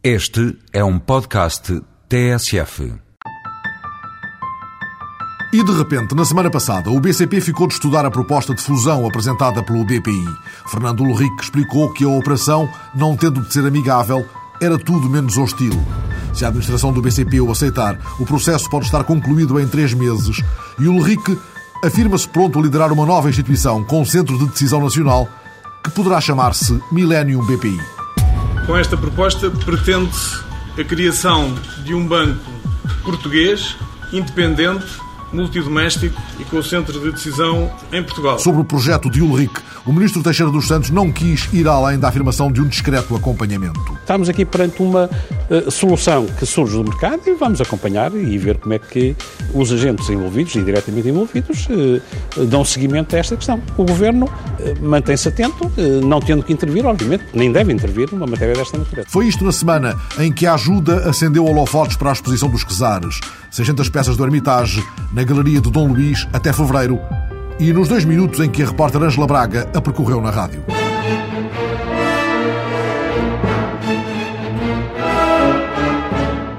Este é um podcast TSF. E de repente, na semana passada, o BCP ficou de estudar a proposta de fusão apresentada pelo BPI. Fernando Ulrich explicou que a operação, não tendo de ser amigável, era tudo menos hostil. Se a administração do BCP o aceitar, o processo pode estar concluído em três meses e Ulrich afirma-se pronto a liderar uma nova instituição com centro de decisão nacional que poderá chamar-se Millennium BPI. Com esta proposta pretende-se a criação de um banco português independente multidoméstico e com o centro de decisão em Portugal. Sobre o projeto de Ulrich, o ministro Teixeira dos Santos não quis ir além da afirmação de um discreto acompanhamento. Estamos aqui perante uma uh, solução que surge do mercado e vamos acompanhar e ver como é que os agentes envolvidos e diretamente envolvidos uh, dão seguimento a esta questão. O Governo uh, mantém-se atento, não tendo que intervir, obviamente, nem deve intervir numa matéria desta natureza. Foi isto na semana em que a ajuda acendeu holofotes para a exposição dos Quesares. 600 peças do Hermitage na Galeria de Dom Luís até fevereiro e nos dois minutos em que a repórter Angela Braga a percorreu na rádio.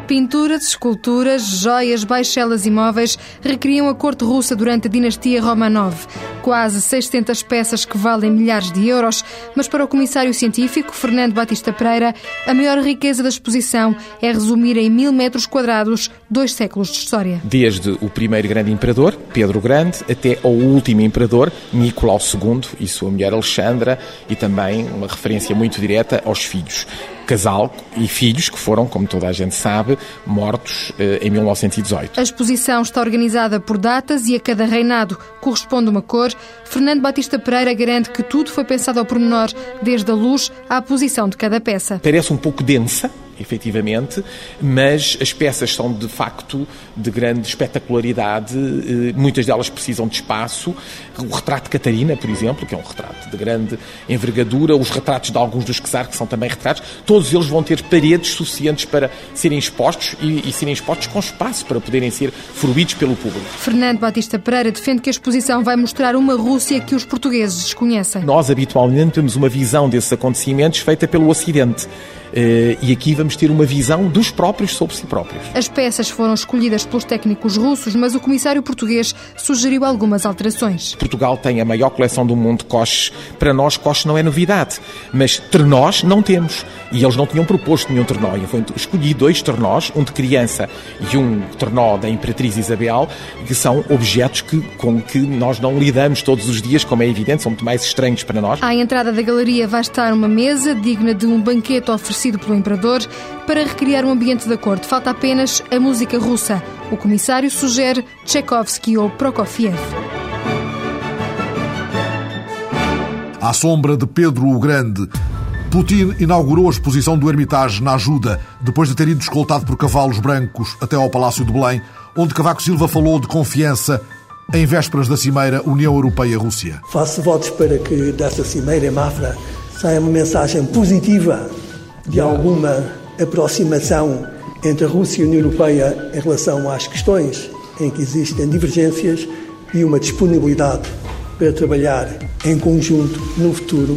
Pinturas, esculturas, joias, baixelas e móveis recriam a corte russa durante a dinastia Romanov. Quase 600 peças que valem milhares de euros, mas para o comissário científico Fernando Batista Pereira, a maior riqueza da exposição é resumir em mil metros quadrados dois séculos de história. Desde o primeiro grande imperador, Pedro Grande, até ao último imperador, Nicolau II e sua mulher Alexandra, e também uma referência muito direta aos filhos casal e filhos que foram, como toda a gente sabe, mortos eh, em 1918. A exposição está organizada por datas e a cada reinado corresponde uma cor. Fernando Batista Pereira garante que tudo foi pensado ao pormenor, desde a luz à posição de cada peça. Parece um pouco densa, efetivamente, mas as peças são de facto de grande espetacularidade, eh, muitas delas precisam de espaço. O retrato de Catarina, por exemplo, que é um retrato de grande envergadura, os retratos de alguns dos Czar, que são também retratos, todos eles vão ter paredes suficientes para serem expostos e, e serem expostos com espaço para poderem ser fruídos pelo público. Fernando Batista Pereira defende que a exposição vai mostrar uma Rússia que os portugueses desconhecem. Nós, habitualmente, temos uma visão desses acontecimentos feita pelo Ocidente. Eh, e aqui vamos ter uma visão dos próprios sobre si próprios. As peças foram escolhidas pelos técnicos russos, mas o comissário português sugeriu algumas alterações. Portugal tem a maior coleção do mundo de coches. Para nós, coches não é novidade, mas trenós não temos. E eles não tinham proposto nenhum trenó. Eu escolhi dois trenós, um de criança e um trenó da Imperatriz Isabel, que são objetos que, com que nós não lidamos todos os dias, como é evidente, são muito mais estranhos para nós. À entrada da galeria vai estar uma mesa digna de um banquete oferecido oferecido pelo Imperador para recriar o ambiente da corte. Falta apenas a música russa. O comissário sugere Tchaikovsky ou Prokofiev. À sombra de Pedro o Grande, Putin inaugurou a exposição do Hermitage na ajuda, depois de ter ido escoltado por cavalos brancos até ao Palácio de Belém, onde Cavaco Silva falou de confiança em vésperas da Cimeira União Europeia-Rússia. Faço votos para que desta Cimeira em Mafra saia uma mensagem positiva de alguma aproximação entre a Rússia e a União Europeia em relação às questões em que existem divergências e uma disponibilidade para trabalhar em conjunto no futuro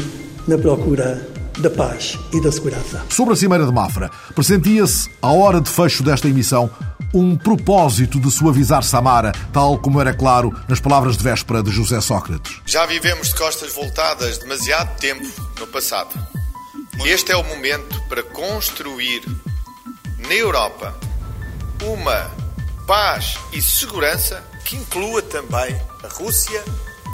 na procura da paz e da segurança. Sobre a Cimeira de Mafra, pressentia-se, à hora de fecho desta emissão, um propósito de suavizar Samara, tal como era claro nas palavras de véspera de José Sócrates. Já vivemos de costas voltadas demasiado tempo no passado. Este é o momento para construir na Europa uma paz e segurança que inclua também a Rússia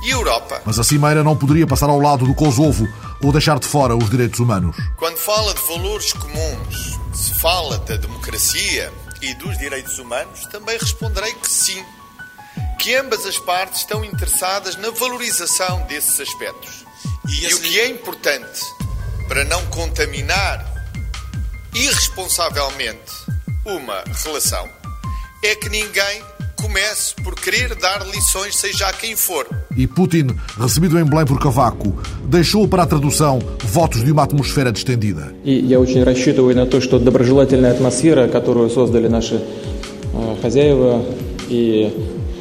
e a Europa. Mas a Cimeira não poderia passar ao lado do Kosovo ou deixar de fora os direitos humanos. Quando fala de valores comuns, se fala da democracia e dos direitos humanos, também responderei que sim. Que ambas as partes estão interessadas na valorização desses aspectos. E, e o que é importante para não contaminar irresponsavelmente uma relação é que ninguém comece por querer dar lições, seja a quem for. E Putin, recebido em Belém por Cavaco, deixou para a tradução votos de uma atmosfera distendida. E я очень рассчитываю на то, что доброжелательная атмосфера, которую создали наши хозяева и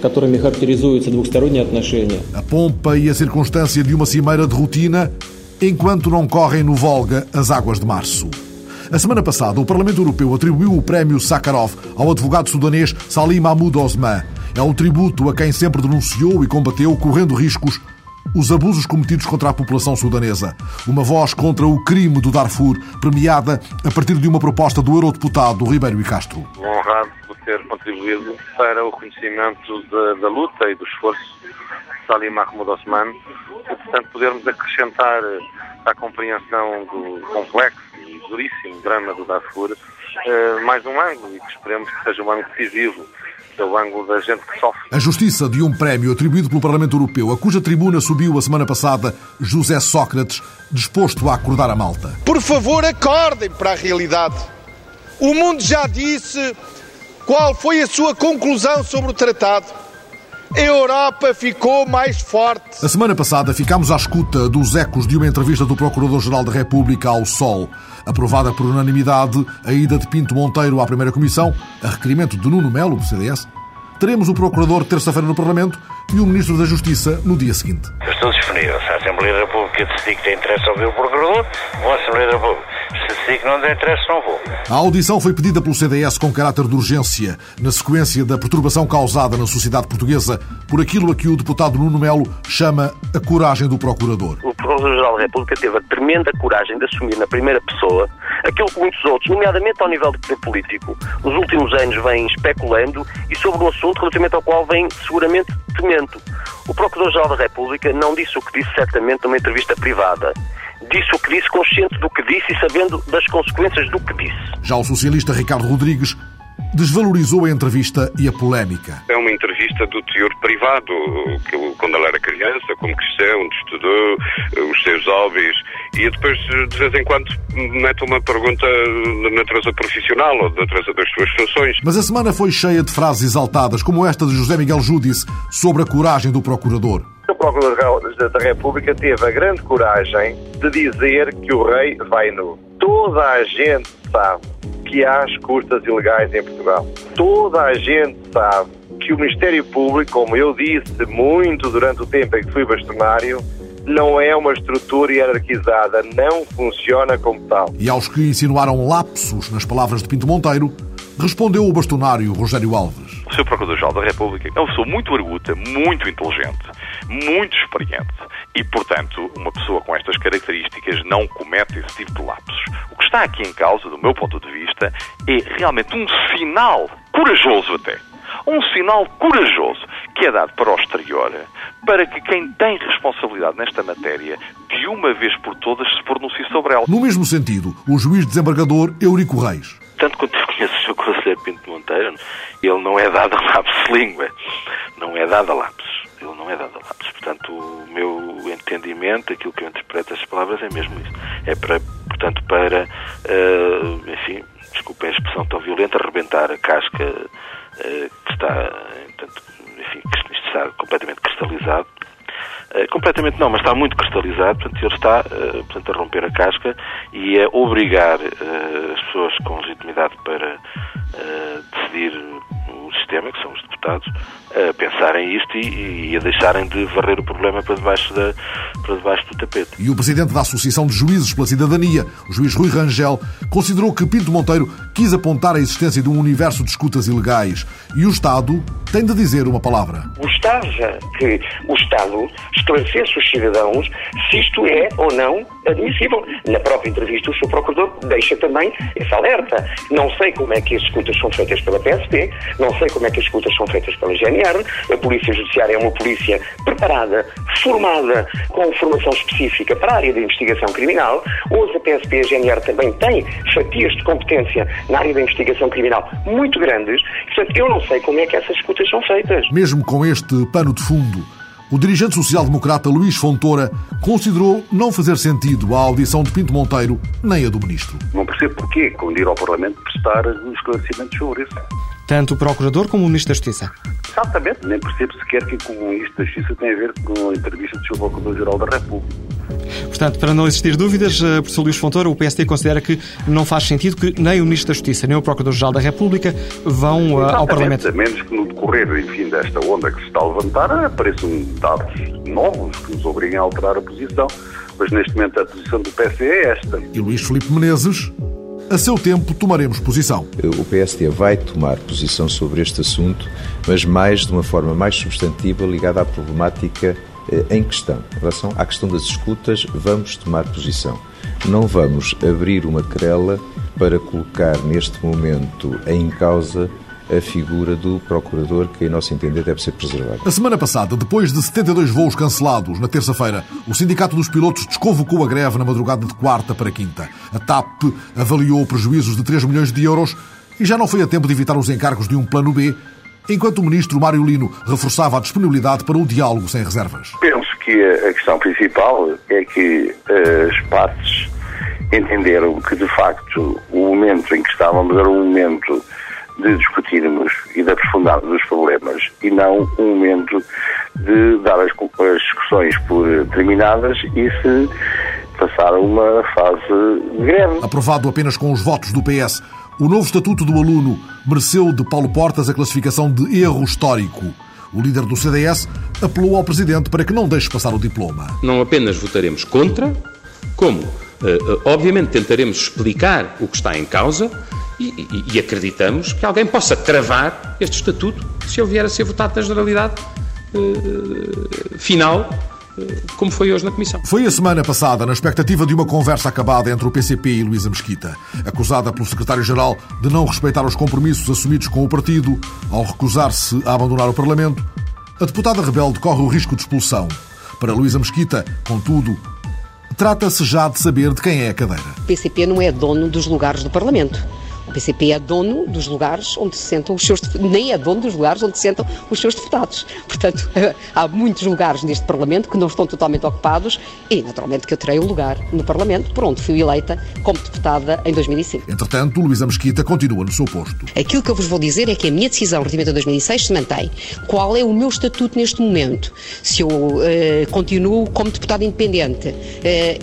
которыми характеризуются двухсторонние отношения. A pompa e a circunstância de uma cimeira de rotina enquanto não correm no Volga as águas de março. A semana passada, o Parlamento Europeu atribuiu o prémio Sakharov ao advogado sudanês Salim Mahmoud Osman. É um tributo a quem sempre denunciou e combateu, correndo riscos, os abusos cometidos contra a população sudanesa. Uma voz contra o crime do Darfur, premiada a partir de uma proposta do eurodeputado Ribeiro e Castro. Honrado por ter contribuído para o conhecimento da, da luta e do esforço de Salim Mahmoud Osman e, portanto, podermos acrescentar à compreensão do complexo e duríssimo drama do Darfur eh, mais um ângulo e que esperemos que seja um ângulo decisivo é o ângulo da gente que sofre. A justiça de um prémio atribuído pelo Parlamento Europeu, a cuja tribuna subiu a semana passada José Sócrates, disposto a acordar a malta. Por favor, acordem para a realidade. O mundo já disse qual foi a sua conclusão sobre o tratado. A Europa ficou mais forte. A semana passada ficámos à escuta dos ecos de uma entrevista do Procurador-Geral da República ao Sol. Aprovada por unanimidade a ida de Pinto Monteiro à primeira comissão, a requerimento de Nuno Melo, do CDS. Teremos o Procurador terça-feira no Parlamento e o Ministro da Justiça no dia seguinte. Eu estou disponível. Se a Assembleia da República decidir que tem interesse ouvir o Procurador, vou à Assembleia da República. Se que não tem interesse, não vou. A audição foi pedida pelo CDS com caráter de urgência, na sequência da perturbação causada na sociedade portuguesa por aquilo a que o deputado Nuno Melo chama a coragem do Procurador. O Procurador-Geral da República teve a tremenda coragem de assumir na primeira pessoa aquilo que muitos outros, nomeadamente ao nível de poder político, nos últimos anos vêm especulando e sobre um assunto relativamente ao qual vem seguramente temendo. O Procurador-Geral da República não disse o que disse certamente numa entrevista privada. Disse o que disse, consciente do que disse e sabendo das consequências do que disse. Já o socialista Ricardo Rodrigues desvalorizou a entrevista e a polémica. É uma entrevista do teor privado, que quando ele era criança, como cresceu, onde estudou, os seus hobbies, e depois, de vez em quando, mete uma pergunta de natureza profissional ou de natureza das suas funções. Mas a semana foi cheia de frases exaltadas, como esta de José Miguel Júdice, sobre a coragem do Procurador. O Procurador da República teve a grande coragem de dizer que o rei vai nu. Toda a gente sabe que há escutas ilegais em Portugal. Toda a gente sabe que o Ministério Público, como eu disse muito durante o tempo em que fui bastonário, não é uma estrutura hierarquizada, não funciona como tal. E aos que insinuaram lapsos nas palavras de Pinto Monteiro, respondeu o bastonário Rogério Alves. O Sr. Procurador-Geral da República é uma pessoa muito arguta, muito inteligente, muito experiente e, portanto, uma pessoa com estas características não comete esse tipo de lapsos. O que está aqui em causa, do meu ponto de vista, é realmente um sinal corajoso até. Um sinal corajoso que é dado para o exterior para que quem tem responsabilidade nesta matéria, de uma vez por todas, se pronuncie sobre ela. No mesmo sentido, o juiz desembargador Eurico Reis. Tanto quanto eu conheço o Sr. Conselheiro Pinto Monteiro, ele não é dado a lapsos de língua. Não é dado a lapsos. Ele não é dado a lapsos. Portanto, o meu entendimento, aquilo que eu interpreto as palavras é mesmo isso. É para, portanto, para, uh, enfim, desculpem a expressão tão violenta, arrebentar a casca uh, que está, portanto, enfim, que está completamente cristalizado. Uh, completamente não, mas está muito cristalizado, portanto ele está portanto, a romper a casca e a obrigar as pessoas com legitimidade para decidir o sistema, que são os deputados, a pensarem isto e, e, a deixarem de varrer o problema para debaixo, da, para debaixo do tapete. E o presidente da Associação de Juízes pela Cidadania, o juiz Rui Rangel, considerou que Pinto Monteiro quis apontar a existência de um universo de escutas ilegais e o Estado tem de dizer uma palavra. Gostava que o Estado esclarecesse os cidadãos se isto é ou não admissível. Na própria entrevista, o Sr. Procurador deixa também essa alerta. Não sei como é que as escutas são feitas pela PSP, não sei como é que as escutas são feitas pela GNR. A Polícia Judiciária é uma polícia preparada, formada, com formação específica para a área de investigação criminal. Hoje a PSP e a GNR também têm fatias de competência na área da investigação criminal muito grandes. Portanto, eu não sei como é que essas escutas são feitas. Mesmo com este pano de fundo, o dirigente social-democrata Luís Fontoura considerou não fazer sentido a audição de Pinto Monteiro nem a do ministro. Não percebo porquê, quando ir ao Parlamento prestar esclarecimentos sobre isso. Tanto o Procurador como o Ministro da Justiça. Exatamente, nem percebo sequer que com o Ministro da Justiça tem a ver com a entrevista do Sr. Procurador-Geral da República. Portanto, para não existir dúvidas, eh, professor Luís Fontoura, o PSD considera que não faz sentido que nem o Ministro da Justiça nem o Procurador-Geral da República vão uh, ao Parlamento. A menos que no decorrer, enfim, desta onda que se está a levantar, apareçam dados novos que nos obriguem a alterar a posição. Mas neste momento a posição do PSD é esta. E Luís Filipe Menezes A seu tempo tomaremos posição. O PSD vai tomar posição sobre este assunto, mas mais de uma forma mais substantiva ligada à problemática eh, em questão. Em relação à questão das escutas, vamos tomar posição. Não vamos abrir uma querela para colocar neste momento em causa a figura do procurador, que, em nosso entender, deve ser preservada. A semana passada, depois de 72 voos cancelados na terça-feira, o Sindicato dos Pilotos desconvocou a greve na madrugada de quarta para quinta. A TAP avaliou prejuízos de 3 milhões de euros e já não foi a tempo de evitar os encargos de um plano B, enquanto o ministro Mário Lino reforçava a disponibilidade para o diálogo sem reservas. Penso que a questão principal é que as partes entenderam que, de facto, o momento em que estávamos era um momento de discutirmos e de aprofundarmos os problemas e não um momento de dar as, as discussões por terminadas e se passar a uma fase de greve. Aprovado apenas com os votos do PS, o novo Estatuto do Aluno mereceu de Paulo Portas a classificação de erro histórico. O líder do CDS apelou ao Presidente para que não deixe passar o diploma. Não apenas votaremos contra, como, obviamente, tentaremos explicar o que está em causa e, e, e, acreditamos que alguém possa travar este estatuto se ele vier a ser votado na generalidade uh, final, uh, como foi hoje na Comissão. Foi a semana passada, na expectativa de uma conversa acabada entre o PCP e Luísa Mesquita, acusada pelo secretário-geral de não respeitar os compromissos assumidos com o partido ao recusar-se a abandonar o Parlamento, a deputada rebelde corre o risco de expulsão. Para Luísa Mesquita, contudo, trata-se já de saber de quem é a cadeira. O PCP não é dono dos lugares do Parlamento. O PCP é dono dos lugares onde se sentam os seus nem é dono dos lugares onde se sentam os seus deputados. Portanto, há muitos lugares neste Parlamento que não estão totalmente ocupados e, naturalmente, que eu terei o um lugar no Parlamento por onde fui eleita como deputada em 2005. Entretanto, Luísa Mesquita continua no seu posto. Aquilo que eu vos vou dizer é que a minha decisão relativamente a 2006 se mantém. Qual é o meu estatuto neste momento? Se eu uh, continuo como deputada independente? Uh,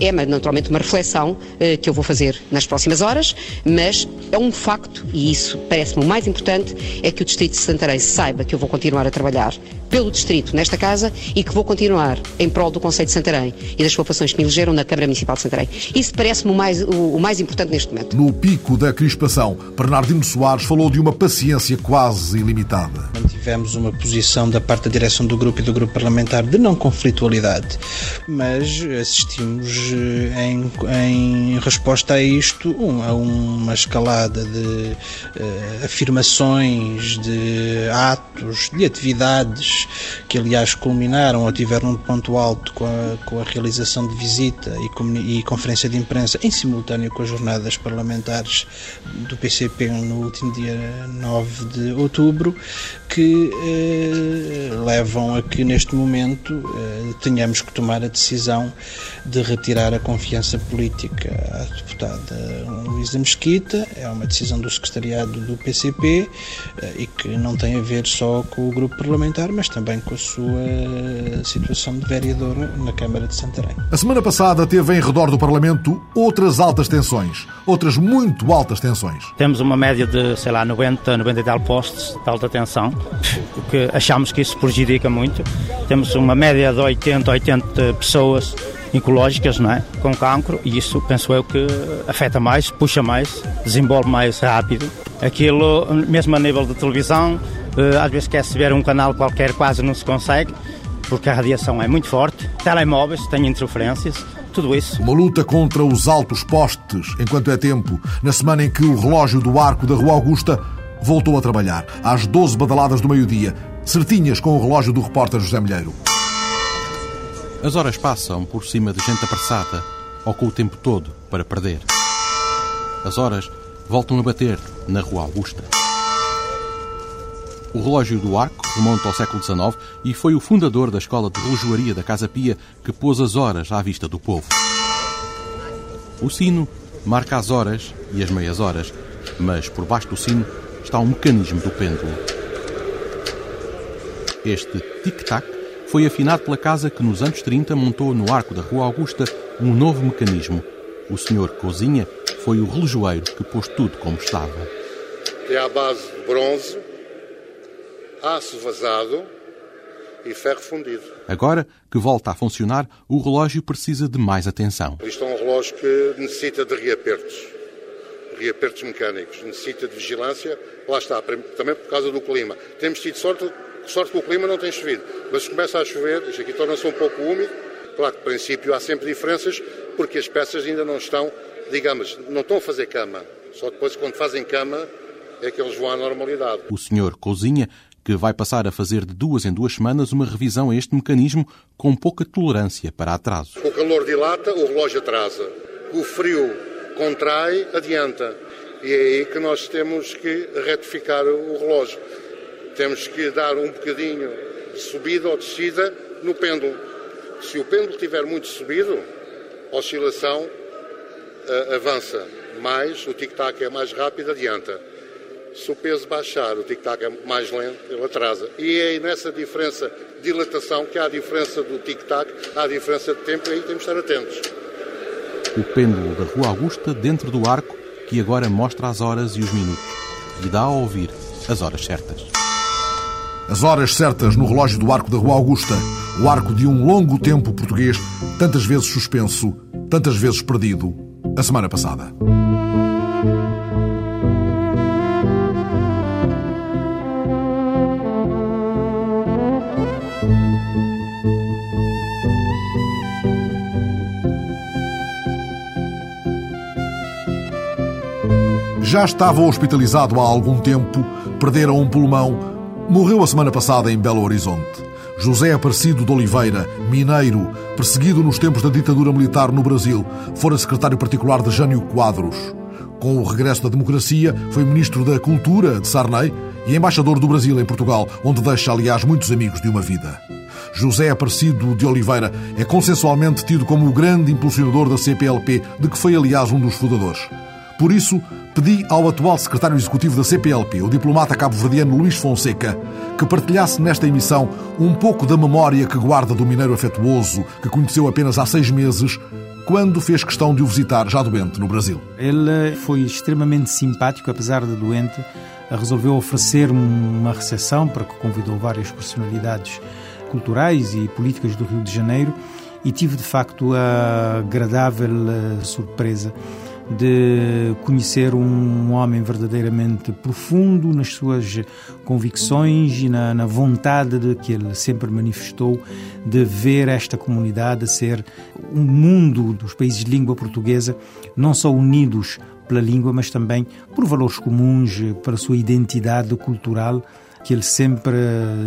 é, naturalmente, uma reflexão uh, que eu vou fazer nas próximas horas, mas é um facto, e isso parece-me o mais importante, é que o Distrito de Santarém saiba que eu vou continuar a trabalhar pelo Distrito nesta casa e que vou continuar em prol do Conselho de Santarém e das populações que me elegeram na Câmara Municipal de Santarém. Isso parece-me o mais, o, o mais importante neste momento. No pico da crispação, Bernardino Soares falou de uma paciência quase ilimitada. Mantivemos uma posição da parte da direção do grupo e do grupo parlamentar de não conflitualidade, mas assistimos eh, em, em resposta a isto um, a uma escalada de uh, afirmações, de atos, de atividades que aliás culminaram ou tiveram um ponto alto com a, com a realização de visita e, e, conferência de imprensa em simultâneo com as jornadas parlamentares do PCP no último dia 9 de outubro, que eh, levam a que neste momento eh, tenhamos que tomar a decisão de retirar a confiança política à deputada Luísa Mesquita. É uma decisão do secretariado do PCP eh, e que não tem a ver só com o grupo parlamentar, mas também com a sua situação de vereadora na Câmara de Santarém. A semana passada teve em redor do Parlamento outras altas tensões, outras muito altas tensões. Temos uma média de, sei lá, 90, 90 e tal postos de alta tensão, o que achamos que isso prejudica muito. Temos uma média de 80, 80 pessoas oncológicas, não é? Com cancro, e isso penso eu que afeta mais, puxa mais, desenvolve mais rápido. Aquilo, mesmo a nível de televisão, eh, às vezes quer-se ver um canal qualquer, quase não se consegue, porque a radiação é muito forte. Telemóveis têm interferências, tudo isso. Uma luta contra os altos postes, enquanto é tempo, na semana em que o relógio do arco da Rua Augusta voltou a trabalhar, às 12 badaladas do meio-dia, certinhas com o relógio do repórter José Milheiro. As horas passam por cima de gente apressada ou com o tempo todo para perder. As horas voltam a bater na Rua Augusta. O relógio do arco remonta ao século XIX e foi o fundador da escola de relojoaria da Casa Pia que pôs as horas à vista do povo. O sino marca as horas e as meias horas, mas por baixo do sino está o mecanismo do pêndulo. Este tic-tac foi afinado pela casa que nos anos 30 montou no arco da Rua Augusta um novo mecanismo. O senhor Cozinha foi o relojoeiro que pôs tudo como estava. É à base de bronze, aço vazado e ferro fundido. Agora que volta a funcionar, o relógio precisa de mais atenção. Isto é um relógio que necessita de reapertos. Reapertos mecânicos, necessita de vigilância, lá está, também por causa do clima. Temos tido sorte, sorte que o clima não tem chovido, mas se começa a chover, isto aqui torna-se um pouco úmido, claro que, de princípio, há sempre diferenças, porque as peças ainda não estão, digamos, não estão a fazer cama, só depois, quando fazem cama, é que eles vão à normalidade. O senhor cozinha que vai passar a fazer de duas em duas semanas uma revisão a este mecanismo com pouca tolerância para atrasos. O calor dilata, o relógio atrasa. O frio contrai, adianta. E é aí que nós temos que retificar o relógio. Temos que dar um bocadinho de subida ou descida no pêndulo. Se o pêndulo estiver muito subido, a oscilação uh, avança mais, o tic-tac é mais rápido, adianta. Se o peso baixar, o tic-tac é mais lento, ele atrasa. E é nessa diferença de dilatação que há a diferença do tic-tac, há a diferença de tempo e aí temos de estar atentos. O pêndulo da Rua Augusta dentro do arco que agora mostra as horas e os minutos e dá a ouvir as horas certas. As horas certas no relógio do arco da Rua Augusta, o arco de um longo tempo português, tantas vezes suspenso, tantas vezes perdido, a semana passada. Já estava hospitalizado há algum tempo, perdera um pulmão, morreu a semana passada em Belo Horizonte. José Aparecido de Oliveira, mineiro, perseguido nos tempos da ditadura militar no Brasil, fora secretário particular de Jânio Quadros. Com o regresso da democracia, foi ministro da Cultura de Sarney e embaixador do Brasil em Portugal, onde deixa, aliás, muitos amigos de uma vida. José Aparecido de Oliveira é consensualmente tido como o grande impulsionador da CPLP, de que foi, aliás, um dos fundadores. Por isso, pedi ao atual secretário executivo da CPLP, o diplomata cabo-verdiano Luís Fonseca, que partilhasse nesta emissão um pouco da memória que guarda do mineiro afetuoso que conheceu apenas há seis meses, quando fez questão de o visitar já doente no Brasil. Ele foi extremamente simpático, apesar de doente, resolveu oferecer-me uma recepção para que convidou várias personalidades culturais e políticas do Rio de Janeiro e tive de facto a agradável eh, surpresa de conhecer um homem verdadeiramente profundo nas suas convicções e na, na, vontade de que ele sempre manifestou de ver esta comunidade ser um mundo dos países de língua portuguesa, não só unidos pela língua, mas também por valores comuns, para a sua identidade cultural que ele sempre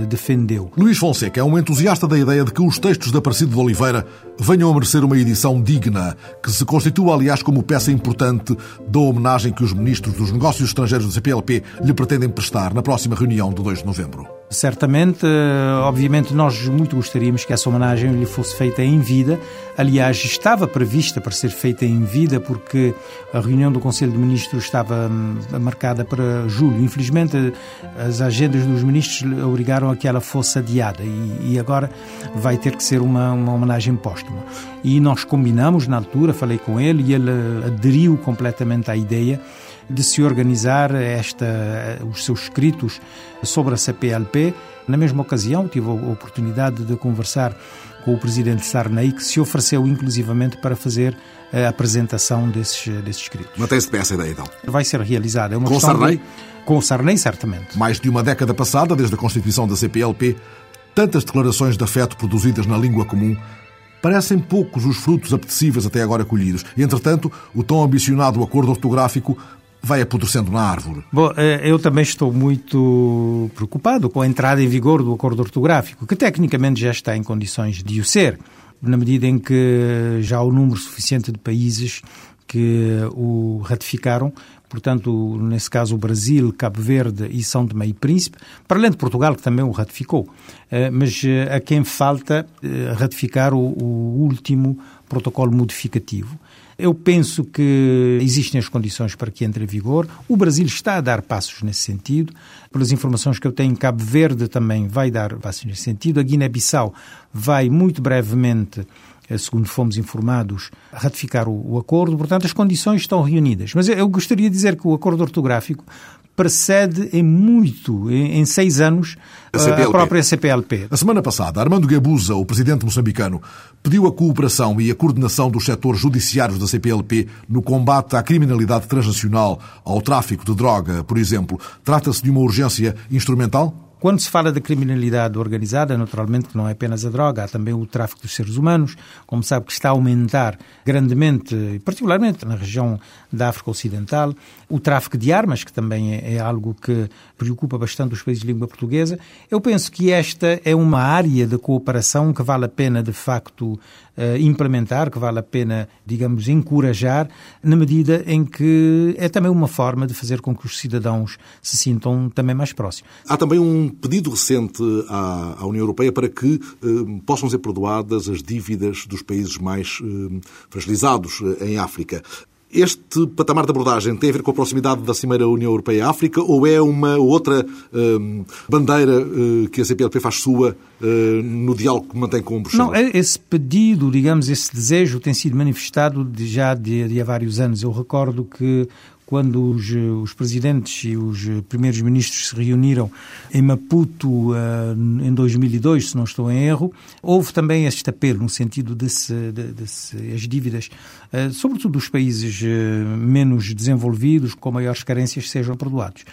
defendeu. Luís Fonseca é um entusiasta da ideia de que os textos de Aparecido de Oliveira venham a merecer uma edição digna, que se constitua, aliás, como peça importante da homenagem que os ministros dos Negócios Estrangeiros do CPLP lhe pretendem prestar na próxima reunião de 2 de novembro. Certamente, eh, obviamente, nós muito gostaríamos que essa homenagem lhe fosse feita em vida. Aliás, estava prevista para ser feita em vida, porque a reunião do Conselho de Ministros estava hum, marcada para julho. Infelizmente, as agendas dos ministros obrigaram a que ela fosse adiada e, agora vai ter que ser uma, uma homenagem póstuma. E nós combinamos na altura, falei com ele e ele aderiu completamente à ideia de se organizar esta, os seus escritos sobre a CPLP. Na mesma ocasião, tive a oportunidade de conversar com o presidente Sarney, que se ofereceu inclusivamente para fazer a apresentação desses, desses escritos. Mantém-se bem essa ideia, então? Vai ser realizada. É uma com o Sarney? De... Com o Sarney, certamente. Mais de uma década passada, desde a constituição da CPLP, tantas declarações de afeto produzidas na língua comum Parecem poucos os frutos apetecíveis até agora colhidos. Entretanto, o tão ambicionado acordo ortográfico vai apodrecendo na árvore. Bom, eh, eu também estou muito preocupado com a entrada em vigor do acordo ortográfico, que tecnicamente já está em condições de o ser, na medida em que já há o um número suficiente de países que o ratificaram, portanto, nesse caso o Brasil, Cabo Verde e São Tomé e Príncipe, para além de Portugal, que também o ratificou. Eh, mas eh, a quem falta ratificar o último protocolo modificativo. Eu penso que existem as condições para que entre em vigor. O Brasil está a dar passos nesse sentido. Pelas informações que eu tenho, Cabo Verde também vai dar passos nesse sentido. A Guiné-Bissau vai muito brevemente eh, segundo fomos informados, ratificar o, o, acordo. Portanto, as condições estão reunidas. Mas eu gostaria de dizer que o acordo ortográfico precede em muito, em, em seis anos, a, a própria CPLP. A semana passada, Armando Gabuza, o presidente moçambicano, pediu a cooperação e a coordenação dos setores judiciários da CPLP no combate à criminalidade transnacional, ao tráfico de droga, por exemplo. Trata-se de uma urgência instrumental? Quando se fala da criminalidade organizada, naturalmente que não é apenas a droga, há também o tráfico dos seres humanos, como sabe que está a aumentar grandemente, particularmente na região da África Ocidental, o tráfico de armas, que também é, é algo que preocupa bastante os países de língua portuguesa. Eu penso que esta é uma área de cooperação que vale a pena, de facto, implementar, que vale a pena, digamos, encorajar, na medida em que é também uma forma de fazer com que os cidadãos se sintam também mais próximos. Há também um pedido recente à, à União Europeia para que eh, possam ser perdoadas as dívidas dos países mais eh, fragilizados eh, em África. Este patamar de abordagem tem a ver com a proximidade da Cimeira União Europeia-África ou é uma outra uh, bandeira uh, que a CPLP faz sua uh, no diálogo que mantém com Bruxelas? Não, é esse pedido, digamos, esse desejo tem sido manifestado de, já de, de há vários anos. Eu recordo que quando os, os presidentes e os primeiros ministros se reuniram em Maputo uh, em 2002, se não estou em erro, houve também este apelo no sentido de, se, de, de se as dívidas, uh, sobretudo dos países uh, menos desenvolvidos, com maiores carências, sejam perdoados.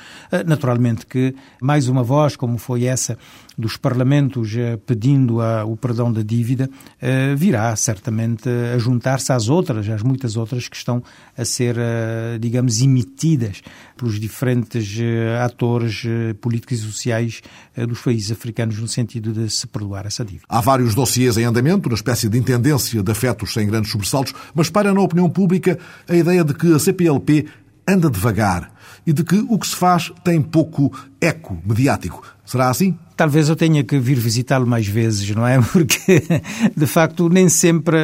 naturalmente que mais uma voz, como foi essa dos parlamentos pedindo a, o perdão da dívida, virá certamente a juntar-se às outras, às muitas outras que estão a ser, digamos, emitidas pelos diferentes eh, atores eh, políticos e sociais eh, dos países africanos no sentido de se perdoar essa dívida. Há vários dossiês em andamento, na espécie de intendência de afetos sem grandes sobressaltos, mas para na opinião pública a ideia de que a CPLP anda devagar e de que o que se faz tem pouco eco mediático. Será assim? Talvez eu tenha que vir visitá-lo mais vezes, não é? Porque, de facto, nem sempre,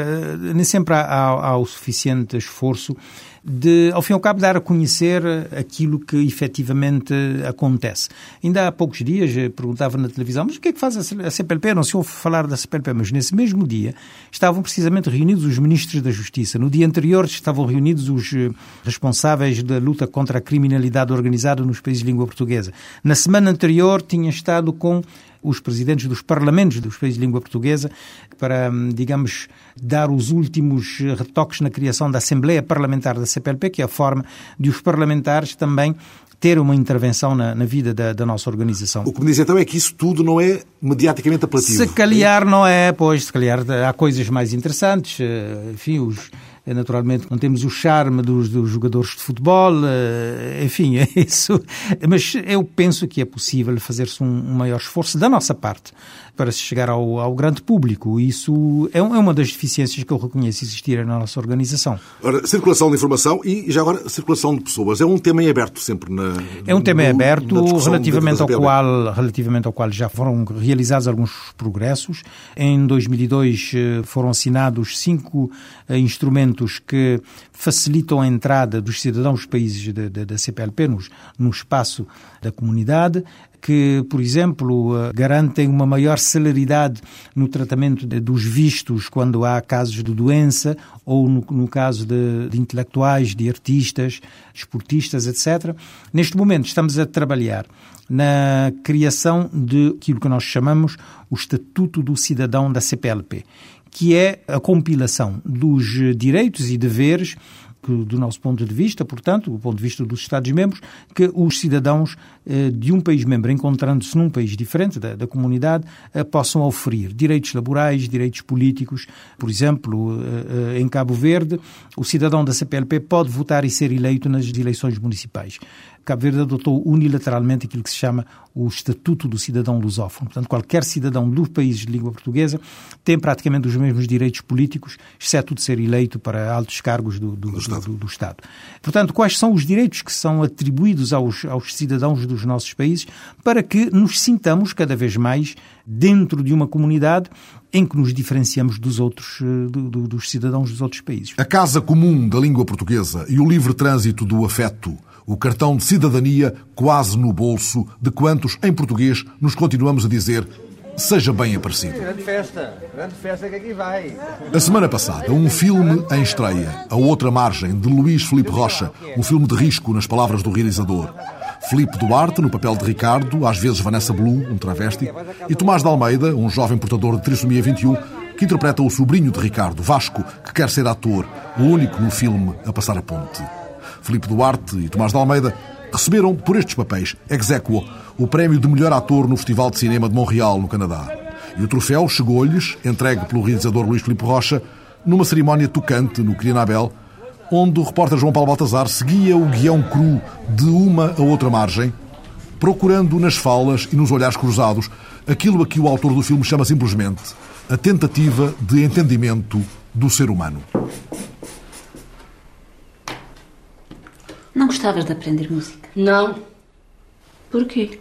nem sempre há, há o suficiente esforço de, ao fim e ao cabo, dar a conhecer aquilo que efetivamente acontece. Ainda há poucos dias eh, perguntava na televisão, mas o que é que faz a CPLP? Não se ouve falar da CPLP, mas nesse mesmo dia estavam precisamente reunidos os ministros da Justiça. No dia anterior estavam reunidos os eh, responsáveis da luta contra a criminalidade organizada nos países de língua portuguesa. Na semana anterior tinha estado com os presidentes dos parlamentos dos países de língua portuguesa para, hum, digamos, dar os últimos retoques na criação da Assembleia Parlamentar da CPLP, que é a forma de os parlamentares também ter uma intervenção na, na vida da, da, nossa organização. O que me diz então é que isso tudo não é mediaticamente apelativo. Se calhar não é, pois, se calhar há coisas mais interessantes, eh, enfim, os é, naturalmente não temos o charme dos, dos, jogadores de futebol, eh, enfim, é isso. Mas eu penso que é possível fazer-se um, um maior esforço da nossa parte para se chegar ao, ao grande público. Isso é, é, uma das deficiências que eu reconheço existir na nossa organização. Ora, circulação de informação e já agora circulação de pessoas. É um tema em aberto sempre na. É um tema em aberto relativamente ao, qual, relativamente ao qual já foram realizados alguns progressos. Em 2002 eh, foram assinados cinco eh, instrumentos que facilitam a entrada dos cidadãos dos países da CPLP no espaço da comunidade que, por exemplo, eh, garantem uma maior celeridade no tratamento de, dos vistos quando há casos de doença ou no, no caso de, de, intelectuais, de artistas, esportistas, etc. Neste momento estamos a trabalhar na criação de aquilo que nós chamamos o Estatuto do Cidadão da CPLP, que é a compilação dos direitos e deveres que, do nosso ponto de vista, portanto, do ponto de vista dos Estados-membros, que os cidadãos eh, de um país-membro, encontrando-se num país diferente da, da comunidade, eh, possam oferir direitos laborais, direitos políticos. Por exemplo, eh, em Cabo Verde, o cidadão da CPLP pode votar e ser eleito nas eleições municipais. Cabo Verde adotou unilateralmente aquilo que se chama o Estatuto do Cidadão Lusófono. Portanto, qualquer cidadão dos países de língua portuguesa tem praticamente os mesmos direitos políticos, exceto de ser eleito para altos cargos do, do, do, Estado. do, do Estado. Portanto, quais são os direitos que são atribuídos aos, aos cidadãos dos nossos países para que nos sintamos cada vez mais dentro de uma comunidade em que nos diferenciamos dos outros eh, do, do, dos cidadãos dos outros países. A Casa Comum da Língua Portuguesa e o livre trânsito do afeto o cartão de cidadania quase no bolso de quantos, em português, nos continuamos a dizer seja bem aparecido. Grande festa, grande festa que aqui vai. A semana passada, um filme em estreia, A Outra Margem, de Luís Felipe Rocha, um filme de risco, nas palavras do realizador. Felipe Duarte, no papel de Ricardo, às vezes Vanessa Blue, um travesti, e Tomás de Almeida, um jovem portador de trissomia 21, que interpreta o sobrinho de Ricardo, Vasco, que quer ser ator, o único no filme a passar a ponte. Felipe Duarte e Tomás de Almeida receberam, por estes papéis, ex equo, o prémio de melhor ator no Festival de Cinema de Montreal, no Canadá. E o troféu chegou-lhes, entregue pelo realizador Luís Filipe Rocha, numa cerimónia tocante no Quirinabel, onde o repórter João Paulo Baltazar seguia o guião cru de uma a outra margem, procurando nas falas e nos olhares cruzados aquilo a que o autor do filme chama simplesmente a tentativa de entendimento do ser humano. Não gostavas de aprender música? Não. Porquê?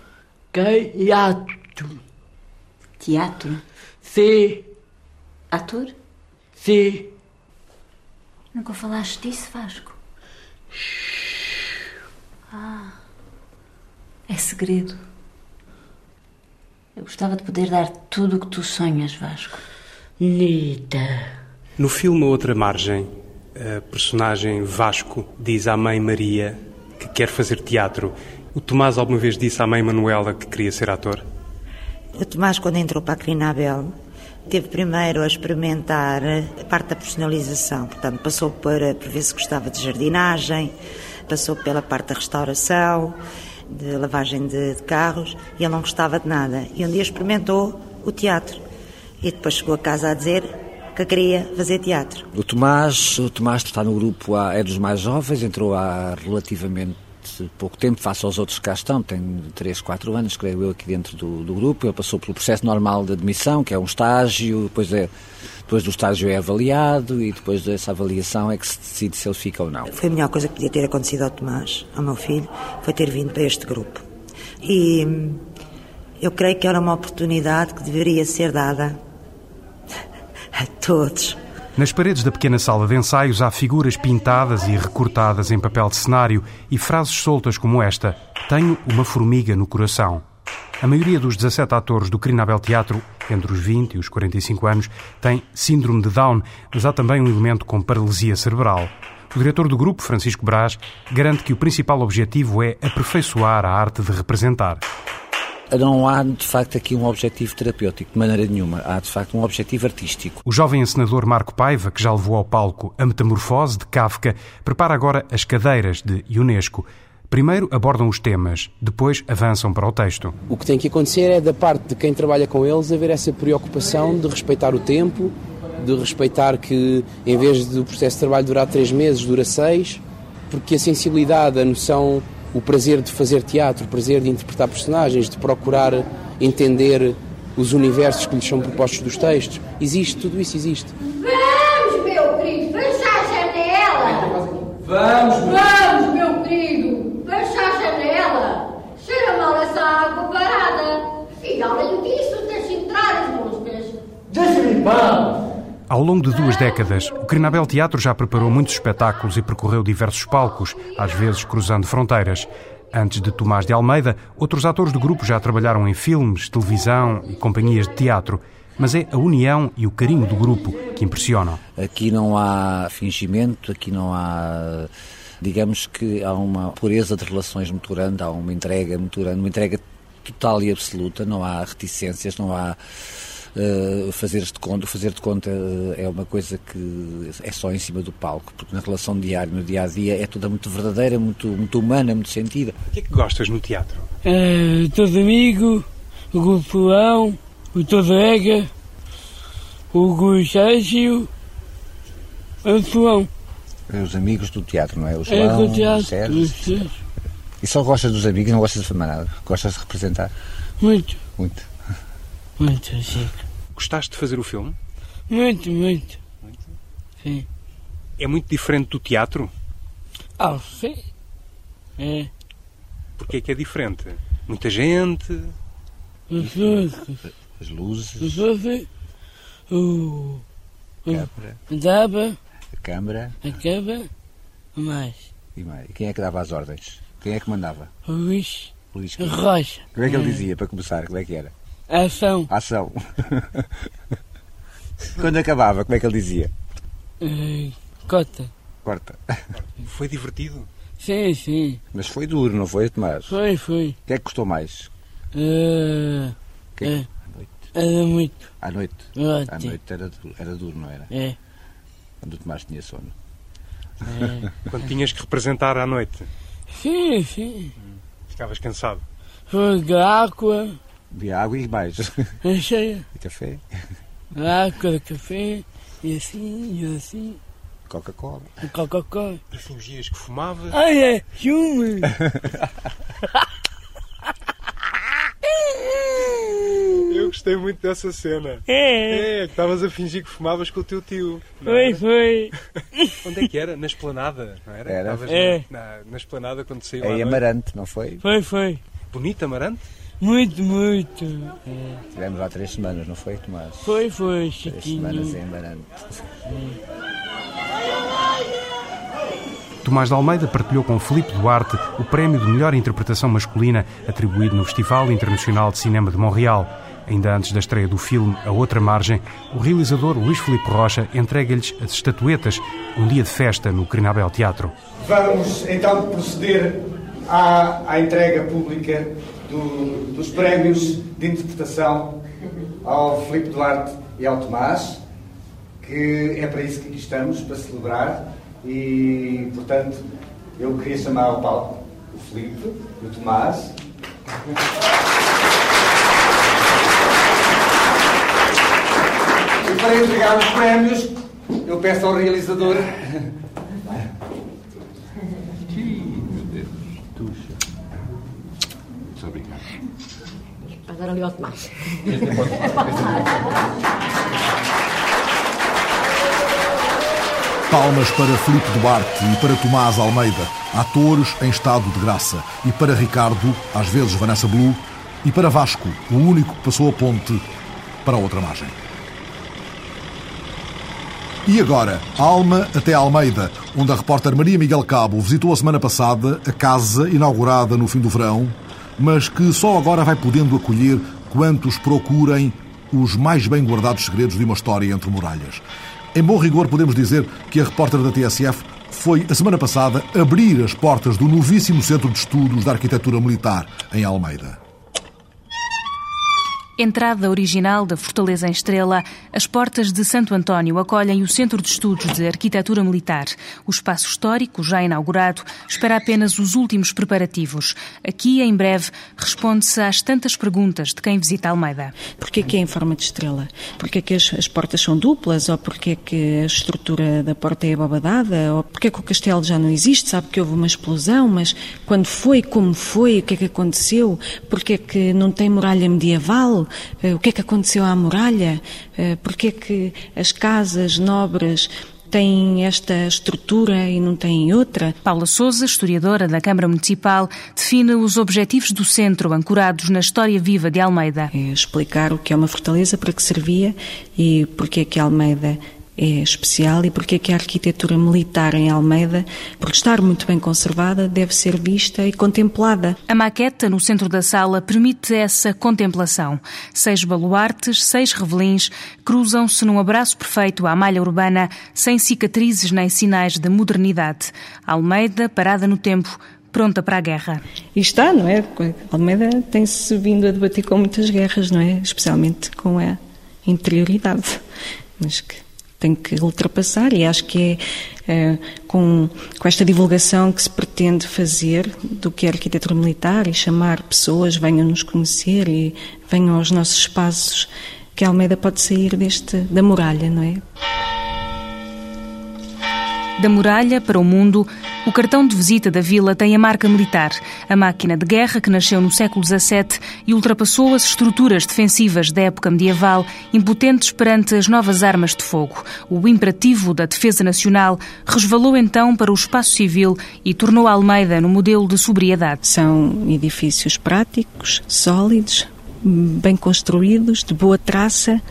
Teatro. Teatro? Sim. Ator? Sim. Nunca falaste disso, Vasco? Ah. É segredo. Eu gostava de poder dar tudo o que tu sonhas, Vasco. Nita. No filme Outra Margem, a personagem Vasco diz à mãe Maria que quer fazer teatro. O Tomás alguma vez disse à mãe Manuela que queria ser ator? O Tomás, quando entrou para a Crinabel, teve primeiro a experimentar a parte da personalização. Portanto, passou por, por ver se gostava de jardinagem, passou pela parte da restauração, de lavagem de, de carros, e ele não gostava de nada. E um dia experimentou o teatro. E depois chegou a casa a dizer que queria fazer teatro. O Tomás, o Tomás está no grupo, há, é dos mais jovens, entrou há relativamente pouco tempo, face aos outros que cá estão, tem 3, 4 anos, creio eu, aqui dentro do, do grupo. Ele passou pelo processo normal de admissão, que é um estágio, depois, é, depois do estágio é avaliado e depois dessa avaliação é que se decide se ele fica ou não. Foi a melhor coisa que podia ter acontecido ao Tomás, ao meu filho, foi ter vindo para este grupo. E eu creio que era uma oportunidade que deveria ser dada a todos. Nas paredes da pequena sala de ensaios há figuras pintadas e recortadas em papel de cenário e frases soltas como esta: Tenho uma formiga no coração. A maioria dos 17 atores do Crinabel Teatro, entre os 20 e os 45 anos, tem síndrome de Down, mas há também um elemento com paralisia cerebral. O diretor do grupo, Francisco Brás, garante que o principal objetivo é aperfeiçoar a arte de representar. Não há, de facto, aqui um objetivo terapêutico, de maneira nenhuma. Há, de facto, um objetivo artístico. O jovem encenador Marco Paiva, que já levou ao palco A Metamorfose, de Kafka, prepara agora As Cadeiras, de Unesco. Primeiro abordam os temas, depois avançam para o texto. O que tem que acontecer é, da parte de quem trabalha com eles, haver essa preocupação de respeitar o tempo, de respeitar que, em vez do processo de trabalho durar três meses, dura seis, porque a sensibilidade, a noção o prazer de fazer teatro, o prazer de interpretar personagens, de procurar entender os universos que lhes são propostos dos textos. Existe, tudo isso existe. Vamos, meu querido, fechar a janela! Vamos, Vamos, meu querido, fechar a janela! Cheira mal essa água parada. E além disso, deixa entrar as moscas. Deixa-me pão! Ao longo de duas décadas, o Crinabel Teatro já preparou muitos espetáculos e percorreu diversos palcos, às vezes cruzando fronteiras. Antes de Tomás de Almeida, outros atores do grupo já trabalharam em filmes, televisão e companhias de teatro. Mas é a união e o carinho do grupo que impressionam. Aqui não há fingimento, aqui não há. Digamos que há uma pureza de relações muito grande, há uma entrega muito grande, uma entrega total e absoluta, não há reticências, não há Uh, fazer de conta, fazer de conta uh, é uma coisa que é só em cima do palco, porque na relação diária, no dia a dia, é toda muito verdadeira, muito, muito humana, muito sentida. O que é que gostas no teatro? Uh, todo amigo, o Gulfão, o Todo Ega, o Gustásio, o João. Os amigos do teatro, não é? O É João, do teatro, o Sérgio. do teatro. E só gostas dos amigos, não gostas de fazer nada? Gostas de representar? Muito, Muito. Muito, sim. Gostaste de fazer o filme? Muito, muito. Sim. É muito diferente do teatro? Ah, sim. É. Porquê é que é diferente? Muita gente? As luzes. As luzes. As luzes. O. o- Câmara. A daba. A câmara. A câmara. Mais. E mais. E quem é que dava as ordens? Quem é que mandava? O Luís. Luís. Rocha. Como é que ele É. dizia, para começar? Como é que era? Ação. Ação. Quando acabava, como é que ele dizia? Eh, Cota. Corta. Foi divertido? Sim, sim. Mas foi duro, não foi, Tomás? Foi, foi. O que é que custou mais? Uh, que é, era muito. À noite? Ótimo. À noite era, era duro, não era? É. Quando o Tomás tinha sono. É. Quando tinhas que representar à noite? Sim, sim. Ficavas cansado? Foi de água. De água e mais. É cheia. E café. Água, café, e assim, e assim. Coca-Cola. Coca-Cola. E fingias que fumavas? Ah, é, filme. Eu gostei muito dessa cena. É. É, que estavas a fingir que fumavas com o teu tio. Foi, era? foi. Onde é que era? Na esplanada, não era? Era. Estavas É. na, na, na esplanada quando saiu É em. Amarante, não foi? Foi, foi. Bonito Amarante? Muito, muito. É. Tivemos lá três semanas, não foi, Tomás? Foi, foi, Três semanas em Chiquinho. Amarante. Tomás de Almeida partilhou com Filipe Duarte o prémio de melhor interpretação masculina atribuído no Festival Internacional de Cinema de Montreal. Ainda antes da estreia do filme A Outra Margem, o realizador Luís Filipe Rocha entrega-lhes as estatuetas, um dia de festa no Crinabel Teatro. Vamos então proceder à, à entrega pública do- dos prémios de interpretação ao Filipe Duarte e ao Tomás, que é para isso que aqui estamos, para celebrar. E, portanto, eu queria chamar ao palco o Filipe e o Tomás. E para entregar os prémios, eu peço ao realizador Meu Deus. Tuxa. Muito obrigado. Ali ao Tomás. Palmas para Filipe Duarte e para Tomás Almeida, atores em estado de graça, e para Ricardo, às vezes Vanessa Blue, e para Vasco, o único que passou a ponte para a outra margem. E agora, Alma até Almeida, onde a repórter Maria Miguel Cabo visitou a semana passada a casa inaugurada no fim do verão, mas que só agora vai podendo acolher quantos procurem os mais bem guardados segredos de uma história entre muralhas. Em bom rigor, podemos dizer que a repórter da TSF foi, a semana passada, abrir as portas do novíssimo Centro de Estudos da Arquitetura Militar, em Almeida. Entrada original da Fortaleza em Estrela, as portas de Santo António acolhem o Centro de Estudos de Arquitetura Militar. O espaço histórico, já inaugurado, espera apenas os últimos preparativos. Aqui, em breve, responde-se às tantas perguntas de quem visita Almeida. Porquê que é em forma de estrela? Porquê que as, as portas são duplas? Ou porquê que a estrutura da porta é abobadada? Ou porquê que o castelo já não existe? Sabe que houve uma explosão, mas quando foi, como foi, o que é que aconteceu? Porquê que não tem muralha medieval? Eh, O que é que aconteceu à muralha? Eh, Porquê que as casas nobres têm esta estrutura e não têm outra? Paula Souza, historiadora da Câmara Municipal, define os objetivos do centro ancorados na história viva de Almeida. É explicar o que é uma fortaleza, para que servia e porque é que Almeida é especial e porque é que a arquitetura militar em Almeida, por estar muito bem conservada, deve ser vista e contemplada. A maqueta no centro da sala permite essa contemplação. Seis baluartes, seis revelins, cruzam-se num abraço perfeito à malha urbana, sem cicatrizes nem sinais de modernidade. Almeida, parada no tempo, pronta para a guerra. E está, não é? Almeida tem-se vindo a debater com muitas guerras, não é? Especialmente com a interioridade. Mas que tem que ultrapassar e acho que é eh, com, com esta divulgação que se pretende fazer do que é arquitetura militar e chamar pessoas, venham nos conhecer e venham aos nossos espaços, que a Almeida pode sair deste, da muralha, não é? Da muralha para o mundo, o cartão de visita da vila tem a marca militar, a máquina de guerra que nasceu no século XVII e ultrapassou as estruturas defensivas da época medieval, impotentes perante as novas armas de fogo. O imperativo da defesa nacional resvalou então para o espaço civil e tornou a Almeida no modelo de sobriedade. São edifícios práticos, sólidos, bem construídos, de boa traça,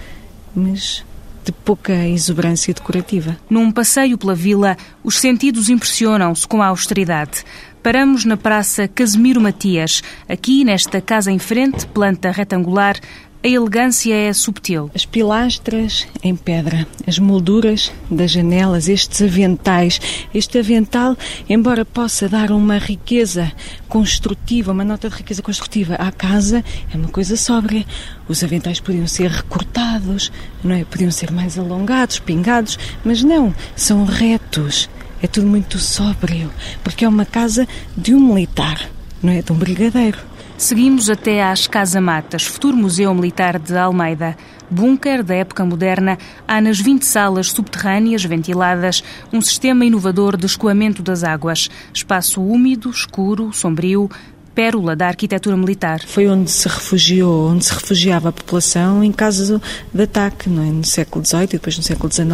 mas de pouca exuberância decorativa. Num passeio pela vila, os sentidos impressionam-se com a austeridade. Paramos na Praça Casimiro Matias. Aqui, nesta casa em frente, planta retangular, a elegância é subtil. As pilastras em pedra, as molduras das janelas, estes aventais. Este avental, embora possa dar uma riqueza construtiva, uma nota de riqueza construtiva à casa, é uma coisa sóbria. Os aventais podiam ser recortados, não é? podiam ser mais alongados, pingados, mas não, são retos. É tudo muito sóbrio, porque é uma casa de um militar, não é? De um brigadeiro. Seguimos até às Casamatas, futuro Museu Militar de Almeida. Bunker da época moderna, há nas 20 salas subterrâneas ventiladas um sistema inovador de escoamento das águas. Espaço úmido, escuro, sombrio, pérola da arquitetura militar. Foi onde se refugiou, onde se refugiava a população em caso de ataque, não é? no século XVIII e depois no século XIX.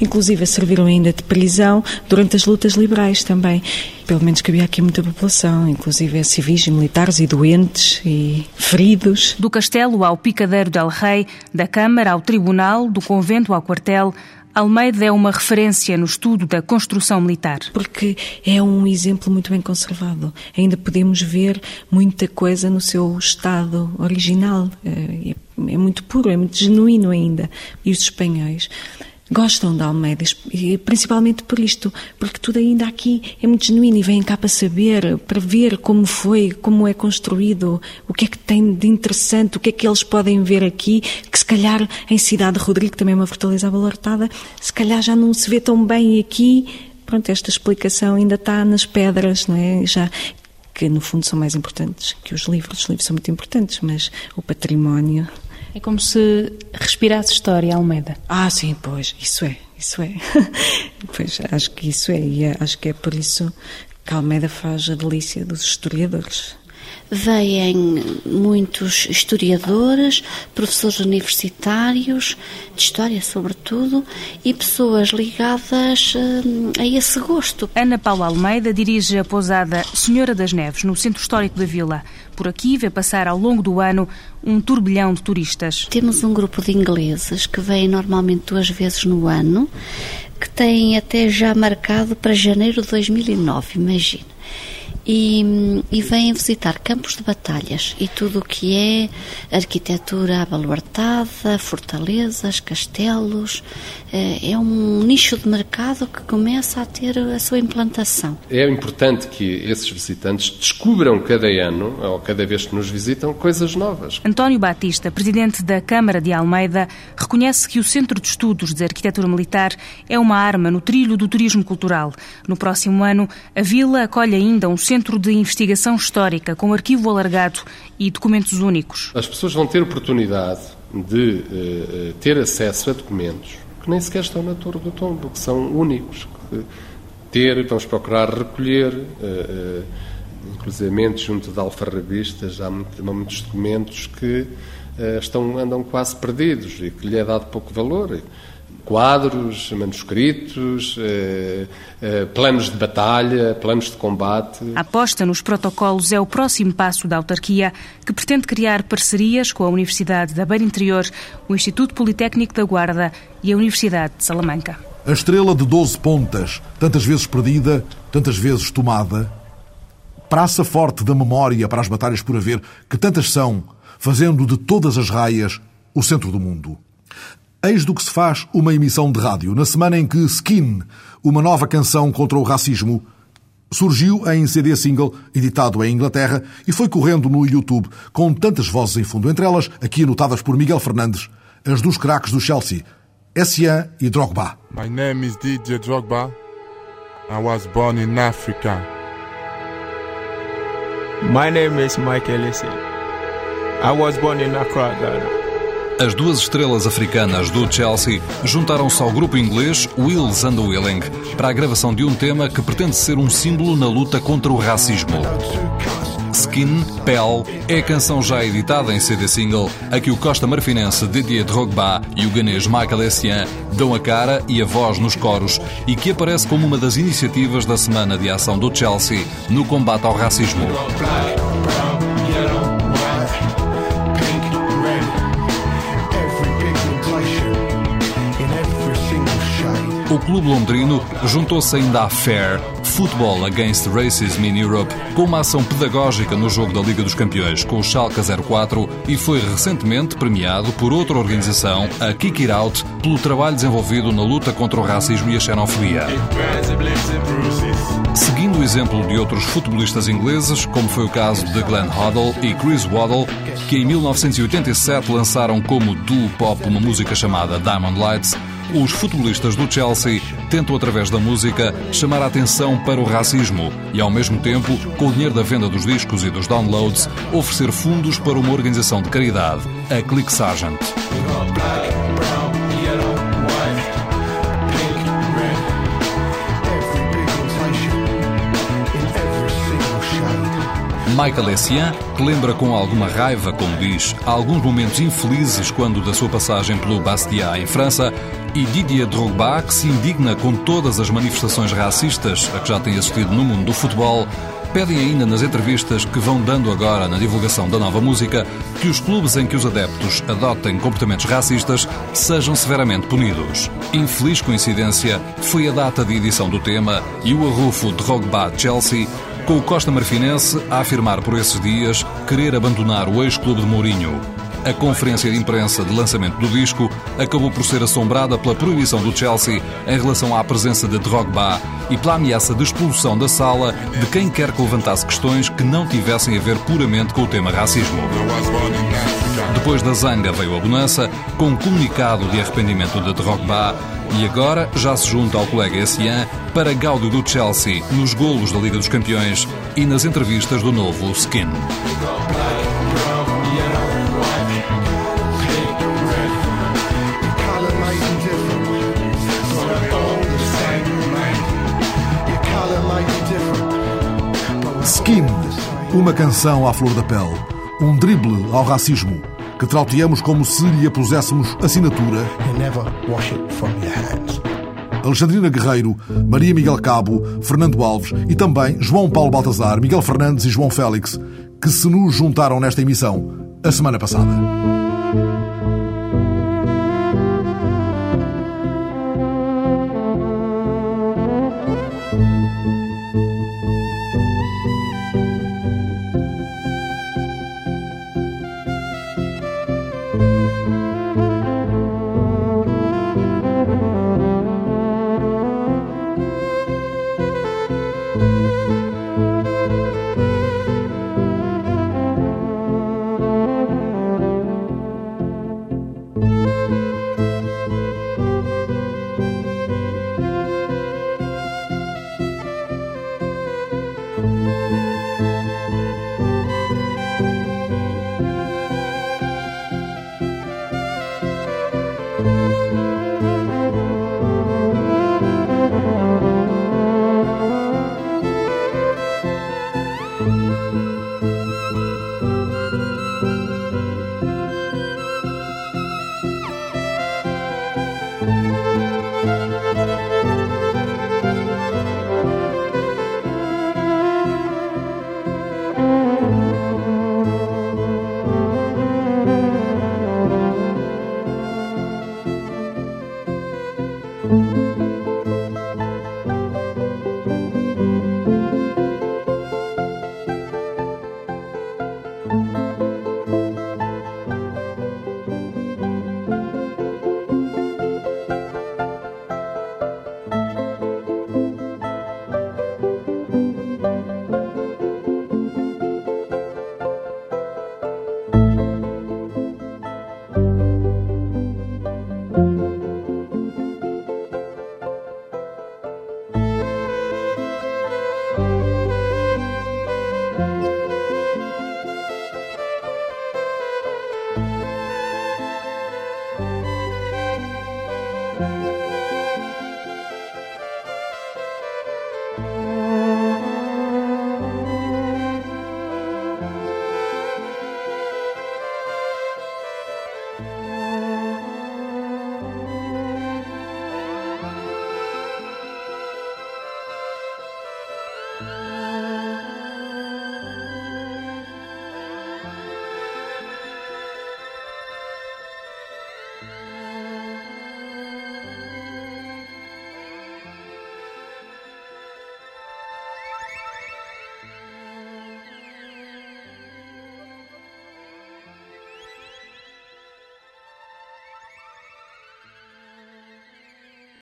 Inclusive serviram ainda de prisão durante as lutas liberais também. Pelo menos que havia aqui muita população, inclusive civis e militares e doentes e feridos. Do castelo ao picadeiro del rei, da Câmara ao Tribunal, do convento ao quartel, Almeida é uma referência no estudo da construção militar. Porque é um exemplo muito bem conservado. Ainda podemos ver muita coisa no seu estado original. É, é muito puro, é muito genuíno ainda. E os espanhóis gostam de Almeida, principalmente por isto, porque tudo ainda aqui é muito genuíno e vêm cá para saber, para ver como foi, como é construído, o que é que tem de interessante, o que é que eles podem ver aqui, que se calhar em Cidade Rodrigo, também é uma fortaleza abalartada, se calhar já não se vê tão bem aqui. Pronto, esta explicação ainda está nas pedras, não é? Já que no fundo são mais importantes que os livros. Os livros são muito importantes, mas o património é como se respirasse história, Almeida. Ah, sim, pois, isso é, isso é. pois, acho que isso é, e é, acho que é por isso que Almeida faz a delícia dos historiadores vêm muitos historiadores, professores universitários, de história sobretudo, e pessoas ligadas hum, a esse gosto. Ana Paula Almeida dirige a pousada Senhora das Neves, no centro histórico da vila. Por aqui vê passar ao longo do ano um turbilhão de turistas. Temos um grupo de ingleses que vêm normalmente duas vezes no ano, que têm até já marcado para janeiro de 2009, imagina e, e vêm visitar campos de batalhas e tudo o que é arquitetura abaluartada, fortalezas, castelos. Eh, é um nicho de mercado que começa a ter a sua implantação. É importante que esses visitantes descubram cada ano, ou cada vez que nos visitam, coisas novas. António Batista, presidente da Câmara de Almeida, reconhece que o Centro de Estudos de Arquitetura Militar é uma arma no trilho do turismo cultural. No próximo ano, a vila acolhe ainda um centro Centro de Investigação Histórica com arquivo alargado e documentos únicos. As pessoas vão ter oportunidade de uh, ter acesso a documentos que nem sequer estão na Torre do Tombo, que são únicos. Que ter, vamos procurar recolher, uh, uh, inclusive junto de alfarrabistas, há, muito, há muitos documentos que uh, estão, andam quase perdidos e que lhe é dado pouco valor quadros, manuscritos, eh, eh, planos de batalha, planos de combate. A aposta nos protocolos é o próximo passo da autarquia, que pretende criar parcerias com a Universidade da Beira Interior, o Instituto Politécnico da Guarda e a Universidade de Salamanca. A estrela de 12 pontas, tantas vezes perdida, tantas vezes tomada. Praça forte da memória para as batalhas por haver, que tantas são, fazendo de todas as raias o centro do mundo. Eis do que se faz uma emissão de rádio na semana em que Skin, uma nova canção contra o racismo, surgiu em CD single, editado em Inglaterra, e foi correndo no YouTube, com tantas vozes em fundo, entre elas, aqui anotadas por Miguel Fernandes, as dos craques do Chelsea, Essien e Drogba. My name is DJ Drogba. I was born in Africa. My name is Michael Essien. I was born in Accra, Ghana. As duas estrelas africanas do Chelsea juntaram-se ao grupo inglês Wills and Willing para a gravação de um tema que pretende ser um símbolo na luta contra o racismo. Skin, Pele, é a canção já editada em CD single a que o Costa Marfinense Didier Drogba e o ganês Michael Essien dão a cara e a voz nos coros e que aparece como uma das iniciativas da Semana de Ação do Chelsea no combate ao racismo. O clube londrino juntou-se ainda à Fair, Football Against Racism in Europe com uma ação pedagógica no jogo da Liga dos Campeões com o Schalke 04 e foi recentemente premiado por outra organização, a Kick It Out, pelo trabalho desenvolvido na luta contra o racismo e a xenofobia. Seguindo o exemplo de outros futebolistas ingleses, como foi o caso de Glenn Hoddle e Chris Waddle, que em 1987 lançaram como duo pop uma música chamada Diamond Lights, os futebolistas do Chelsea tentam, através da música, chamar a atenção para o racismo e, ao mesmo tempo, com o dinheiro da venda dos discos e dos downloads, oferecer fundos para uma organização de caridade, a Click Sargent. Michael Essien, que lembra com alguma raiva, como diz, alguns momentos infelizes quando da sua passagem pelo Bastia em França, e Didier Drogba, que se indigna com todas as manifestações racistas a que já tem assistido no mundo do futebol, pedem ainda nas entrevistas que vão dando agora na divulgação da nova música que os clubes em que os adeptos adotem comportamentos racistas sejam severamente punidos. Infeliz coincidência foi a data de edição do tema e o arrufo Drogba-Chelsea com o Costa Marfinense a afirmar por esses dias querer abandonar o ex-clube de Mourinho. A conferência de imprensa de lançamento do disco acabou por ser assombrada pela proibição do Chelsea em relação à presença de Drogba e pela ameaça de expulsão da sala de quem quer que levantasse questões que não tivessem a ver puramente com o tema racismo. Depois da zanga veio a bonança, com um comunicado de arrependimento de Drogba e agora já se junta ao colega Essien para gáudio do Chelsea nos golos da Liga dos Campeões e nas entrevistas do novo Skin. Skin, uma canção à flor da pele, um drible ao racismo que trauteamos como se lhe apuséssemos assinatura. Alexandrina Guerreiro, Maria Miguel Cabo, Fernando Alves e também João Paulo Baltazar, Miguel Fernandes e João Félix, que se nos juntaram nesta emissão a semana passada.